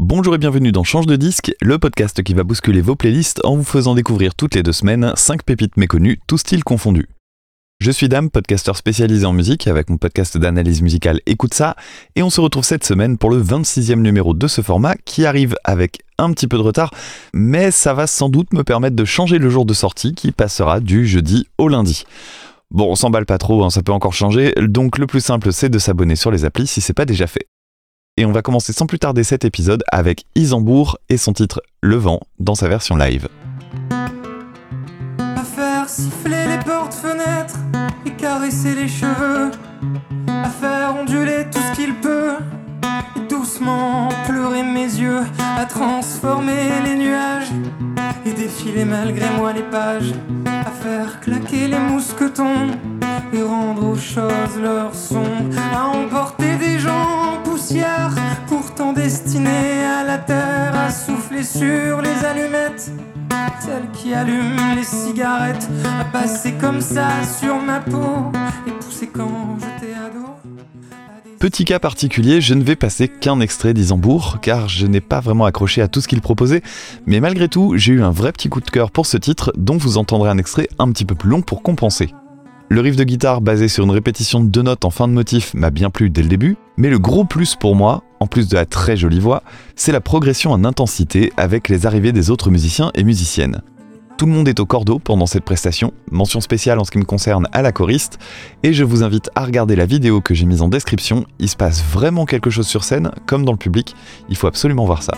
Bonjour et bienvenue dans Change de disque, le podcast qui va bousculer vos playlists en vous faisant découvrir toutes les deux semaines 5 pépites méconnues, tous styles confondus. Je suis Dame, podcasteur spécialisé en musique avec mon podcast d'analyse musicale Écoute ça, et on se retrouve cette semaine pour le 26e numéro de ce format qui arrive avec un petit peu de retard, mais ça va sans doute me permettre de changer le jour de sortie qui passera du jeudi au lundi. Bon, on s'emballe pas trop, hein, ça peut encore changer, donc le plus simple c'est de s'abonner sur les applis si c'est pas déjà fait. Et on va commencer sans plus tarder cet épisode avec Isambourg et son titre Le vent dans sa version live. À faire siffler les portes-fenêtres et caresser les cheveux. À faire onduler tout ce qu'il peut et doucement pleurer mes yeux. À transformer les nuages et défiler malgré moi les pages. À faire claquer les mousquetons et rendre aux choses leur son. À emporter pourtant destinés à la terre. À souffler sur les allumettes celle qui allume les cigarettes a passé comme ça sur ma peau et poussé quand j'étais ado. Petit cas particulier, je ne vais passer qu'un extrait d'Isambourg, car je n'ai pas vraiment accroché à tout ce qu'il proposait, mais malgré tout, j'ai eu un vrai petit coup de cœur pour ce titre, dont vous entendrez un extrait un petit peu plus long pour compenser. Le riff de guitare basé sur une répétition de deux notes en fin de motif m'a bien plu dès le début, mais le gros plus pour moi, en plus de la très jolie voix, c'est la progression en intensité avec les arrivées des autres musiciens et musiciennes. Tout le monde est au cordeau pendant cette prestation, mention spéciale en ce qui me concerne à la choriste, et je vous invite à regarder la vidéo que j'ai mise en description, il se passe vraiment quelque chose sur scène, comme dans le public, il faut absolument voir ça.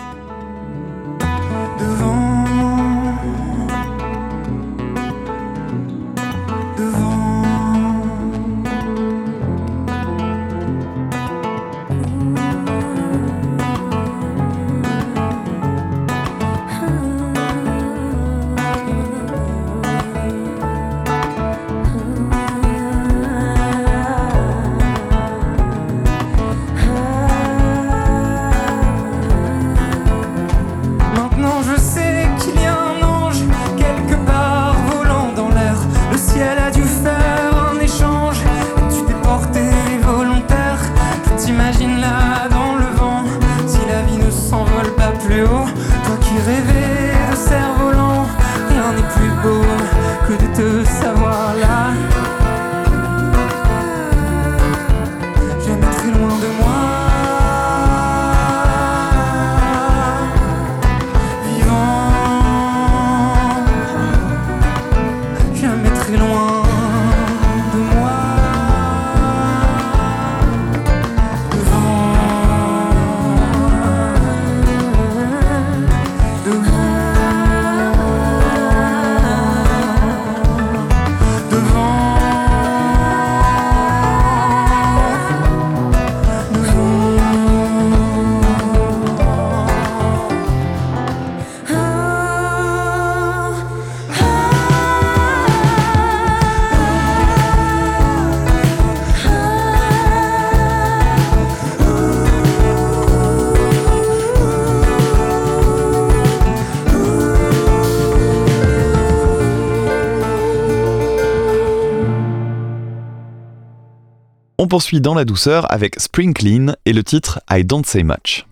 On poursuit dans la douceur avec Spring Clean et le titre I Don't Say Much.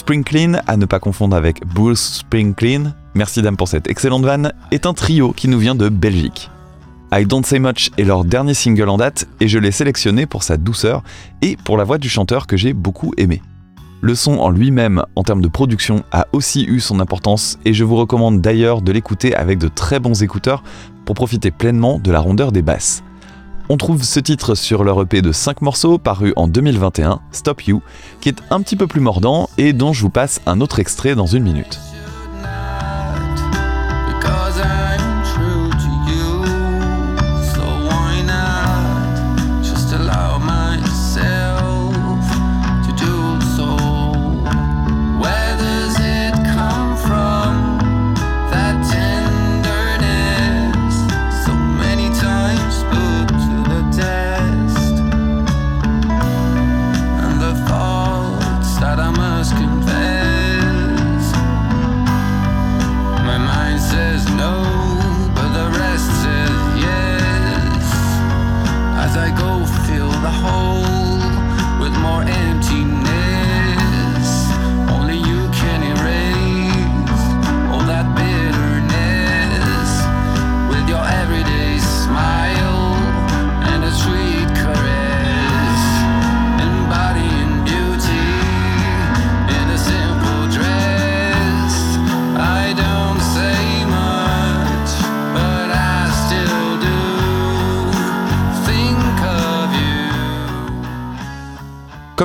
Spring Clean, à ne pas confondre avec Bruce Springsteen, merci dame pour cette excellente vanne, est un trio qui nous vient de Belgique. I Don't Say Much est leur dernier single en date et je l'ai sélectionné pour sa douceur et pour la voix du chanteur que j'ai beaucoup aimé. Le son en lui-même, en termes de production, a aussi eu son importance et je vous recommande d'ailleurs de l'écouter avec de très bons écouteurs pour profiter pleinement de la rondeur des basses. On trouve ce titre sur leur EP de 5 morceaux paru en 2021, Stop You, qui est un petit peu plus mordant et dont je vous passe un autre extrait dans une minute.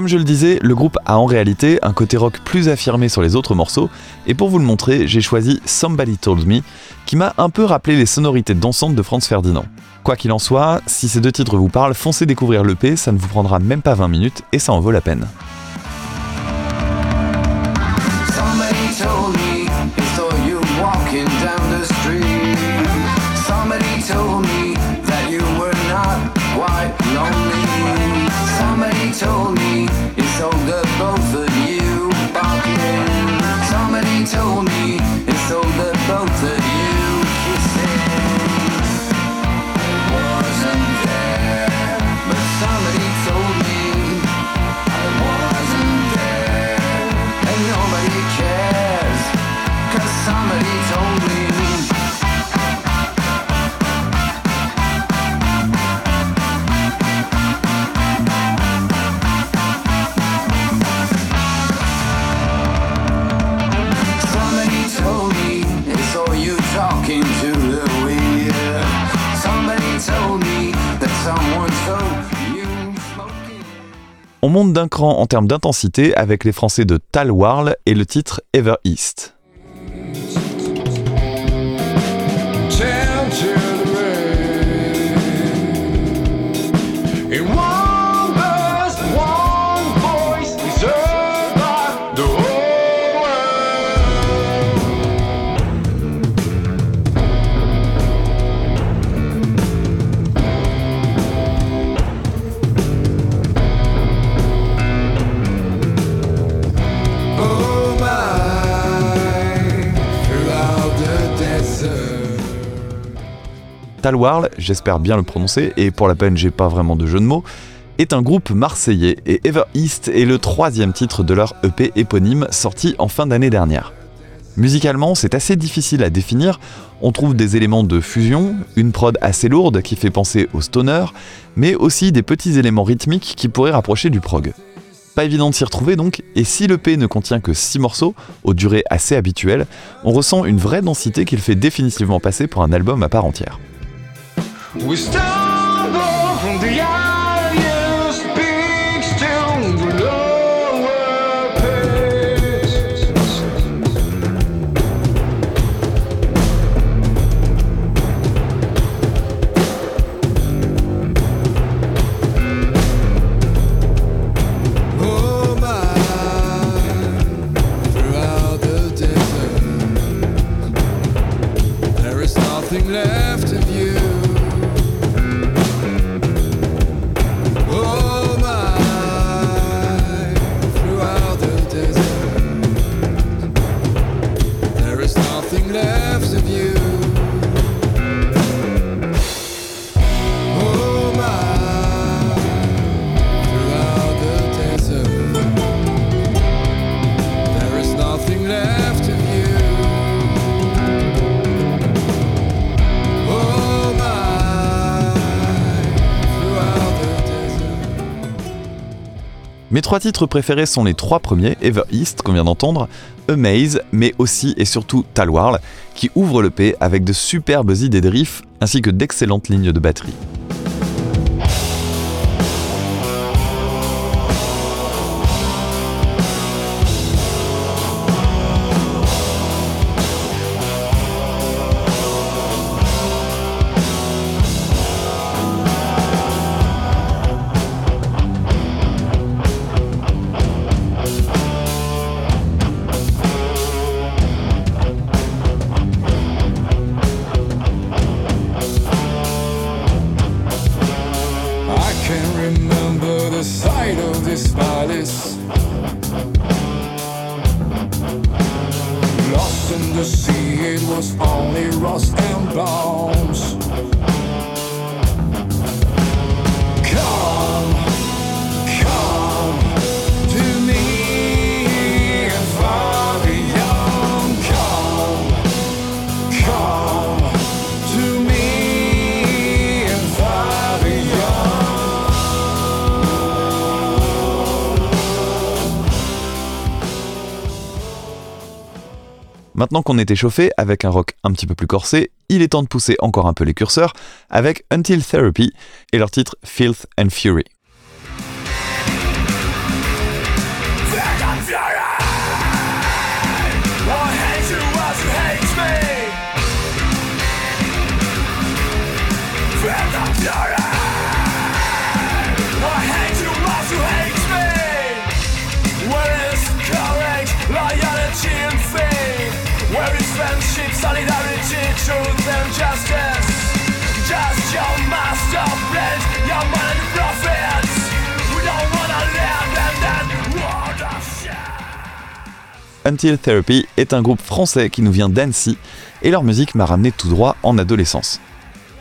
Comme je le disais, le groupe a en réalité un côté rock plus affirmé sur les autres morceaux, et pour vous le montrer, j'ai choisi Somebody Told Me, qui m'a un peu rappelé les sonorités dansantes de Franz Ferdinand. Quoi qu'il en soit, si ces deux titres vous parlent, foncez découvrir l'EP, ça ne vous prendra même pas 20 minutes et ça en vaut la peine. On monte d'un cran en termes d'intensité avec les Français de Tal Warl et le titre Ever East. Tal Warl, j'espère bien le prononcer, et pour la peine j'ai pas vraiment de jeu de mots, est un groupe marseillais et Ever East est le troisième titre de leur EP éponyme sorti en fin d'année dernière. Musicalement, c'est assez difficile à définir, on trouve des éléments de fusion, une prod assez lourde qui fait penser au stoner, mais aussi des petits éléments rythmiques qui pourraient rapprocher du prog. Pas évident de s'y retrouver donc, et si l'EP ne contient que 6 morceaux, aux durées assez habituelles, on ressent une vraie densité qui le fait définitivement passer pour un album à part entière. We stumble from the highest trois titres préférés sont les trois premiers, Ever East qu'on vient d'entendre, Amaze, mais aussi et surtout Talwarl, qui ouvre le P avec de superbes idées de riffs ainsi que d'excellentes lignes de batterie. Maintenant qu'on est échauffé avec un rock un petit peu plus corsé, il est temps de pousser encore un peu les curseurs avec Until Therapy et leur titre Filth and Fury. Until Therapy est un groupe français qui nous vient d'Annecy et leur musique m'a ramené tout droit en adolescence.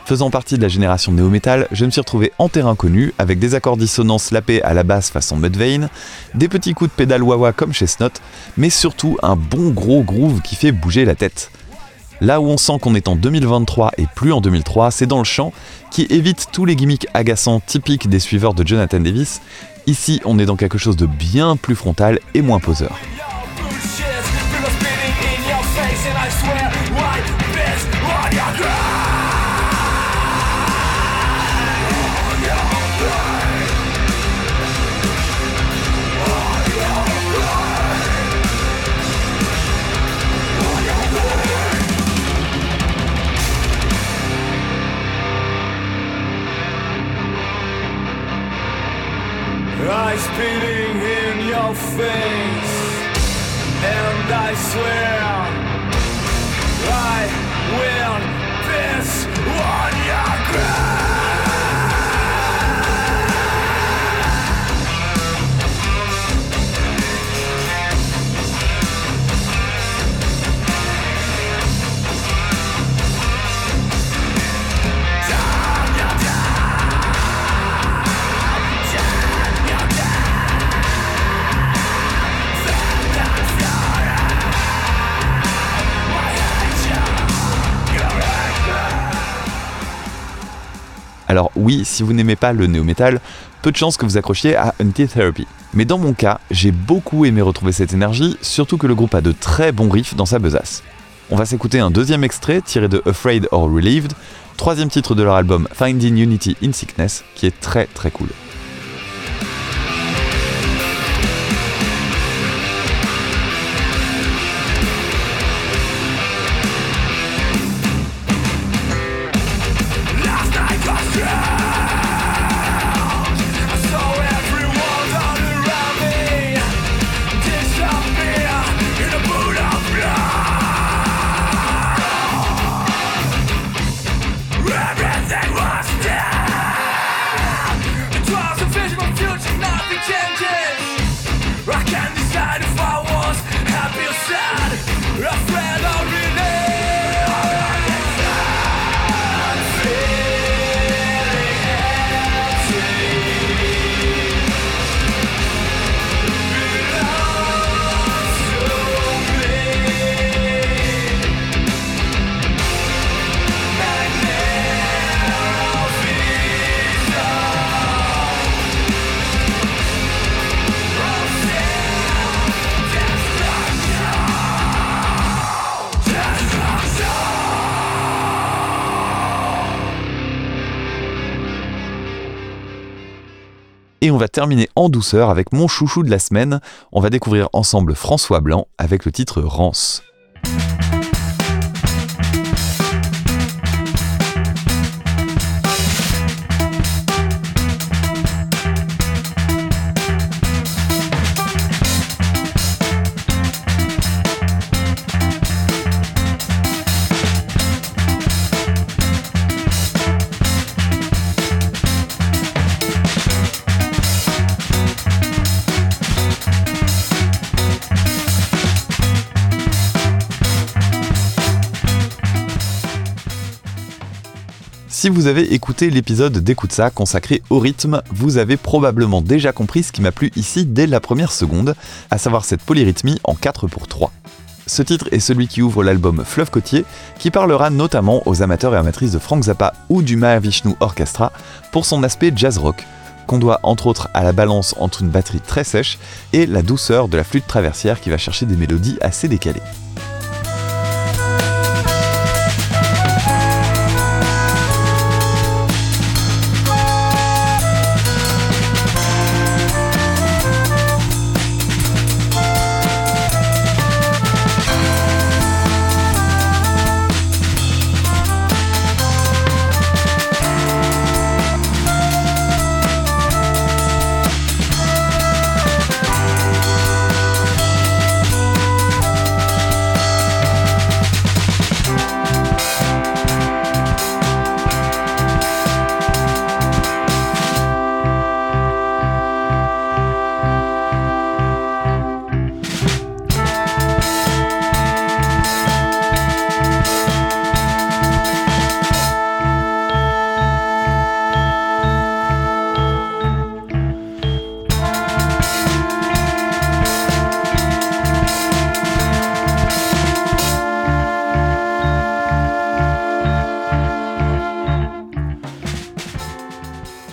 Faisant partie de la génération néo-metal, je me suis retrouvé en terrain connu avec des accords dissonants slapés à la basse façon Mudvayne, des petits coups de pédale wah comme chez mais surtout un bon gros groove qui fait bouger la tête. Là où on sent qu'on est en 2023 et plus en 2003, c'est dans le chant, qui évite tous les gimmicks agaçants typiques des suiveurs de Jonathan Davis. Ici, on est dans quelque chose de bien plus frontal et moins poseur. Swear oui, si vous n'aimez pas le néo-metal, peu de chances que vous accrochiez à Until Therapy. Mais dans mon cas, j'ai beaucoup aimé retrouver cette énergie, surtout que le groupe a de très bons riffs dans sa besace. On va s'écouter un deuxième extrait tiré de Afraid or Relieved, troisième titre de leur album Finding Unity in Sickness, qui est très très cool. Terminer en douceur avec mon chouchou de la semaine. On va découvrir ensemble François Blanc avec le titre Rance. Vous avez écouté l'épisode d'Écoute ça consacré au rythme, vous avez probablement déjà compris ce qui m'a plu ici dès la première seconde, à savoir cette polyrythmie en 4 pour 3. Ce titre est celui qui ouvre l'album Fleuve Côtier, qui parlera notamment aux amateurs et amatrices de Frank Zappa ou du Mahavishnu Orchestra pour son aspect jazz rock, qu'on doit entre autres à la balance entre une batterie très sèche et la douceur de la flûte traversière qui va chercher des mélodies assez décalées.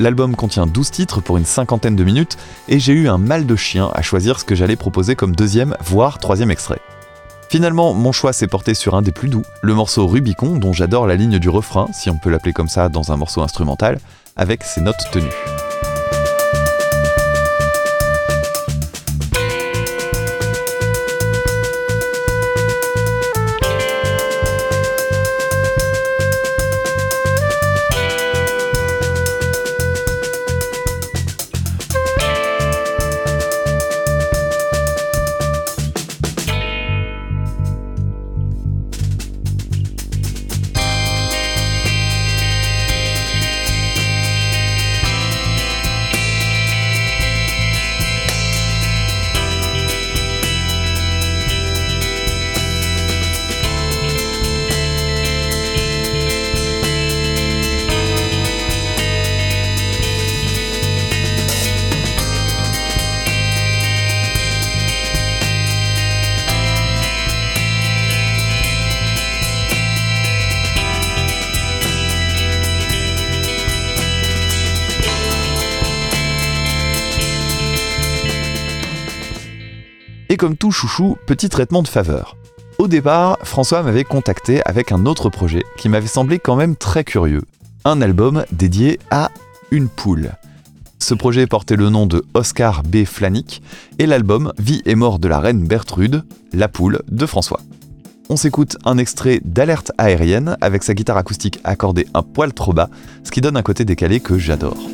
L'album contient 12 titres pour une cinquantaine de minutes et j'ai eu un mal de chien à choisir ce que j'allais proposer comme deuxième, voire troisième extrait. Finalement, mon choix s'est porté sur un des plus doux, le morceau Rubicon, dont j'adore la ligne du refrain, si on peut l'appeler comme ça dans un morceau instrumental, avec ses notes tenues. Comme tout chouchou, petit traitement de faveur. Au départ, François m'avait contacté avec un autre projet qui m'avait semblé quand même très curieux. Un album dédié à une poule. Ce projet portait le nom de Oscar B. Flanick et l'album Vie et mort de la reine Bertrude, la poule de François. On s'écoute un extrait d'Alerte aérienne avec sa guitare acoustique accordée un poil trop bas, ce qui donne un côté décalé que j'adore.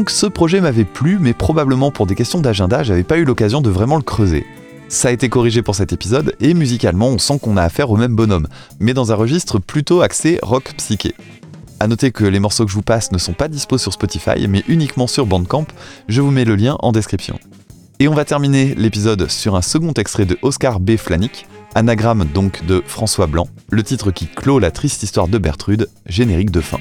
Donc ce projet m'avait plu, mais probablement pour des questions d'agenda, j'avais pas eu l'occasion de vraiment le creuser. Ça a été corrigé pour cet épisode, et musicalement on sent qu'on a affaire au même bonhomme, mais dans un registre plutôt axé rock psyché. A noter que les morceaux que je vous passe ne sont pas dispo sur Spotify, mais uniquement sur Bandcamp, je vous mets le lien en description. Et on va terminer l'épisode sur un second extrait de Oscar B. Flanick, anagramme donc de François Blanc, le titre qui clôt la triste histoire de Bertrude, générique de fin.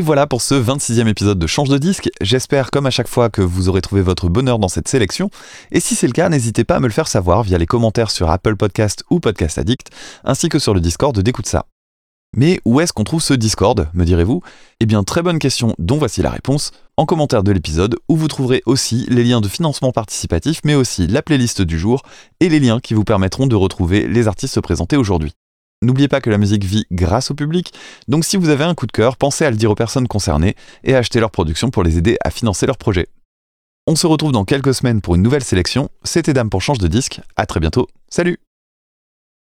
Voilà pour ce 26e épisode de Change de disque. J'espère, comme à chaque fois, que vous aurez trouvé votre bonheur dans cette sélection. Et si c'est le cas, n'hésitez pas à me le faire savoir via les commentaires sur Apple Podcast ou Podcast Addict, ainsi que sur le Discord d'Écoute ça. Mais où est-ce qu'on trouve ce Discord, me direz-vous? Eh bien, très bonne question, dont voici la réponse, en commentaire de l'épisode, où vous trouverez aussi les liens de financement participatif, mais aussi la playlist du jour et les liens qui vous permettront de retrouver les artistes présentés aujourd'hui. N'oubliez pas que la musique vit grâce au public, donc si vous avez un coup de cœur, pensez à le dire aux personnes concernées et à acheter leur production pour les aider à financer leur projet. On se retrouve dans quelques semaines pour une nouvelle sélection. C'était Dame pour Change de disque. À très bientôt. Salut